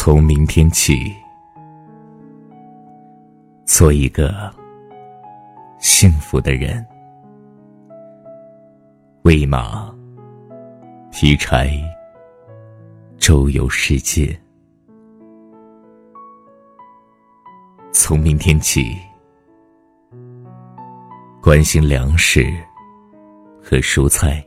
从明天起，做一个幸福的人。喂马，劈柴，周游世界。从明天起，关心粮食和蔬菜。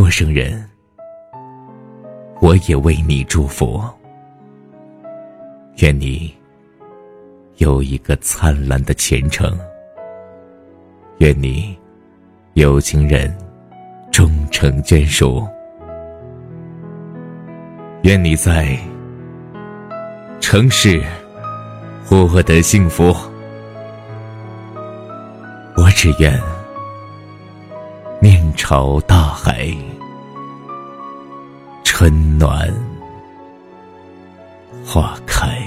陌生人，我也为你祝福。愿你有一个灿烂的前程。愿你有情人终成眷属。愿你在城市获得幸福。我只愿朝大海，春暖花开。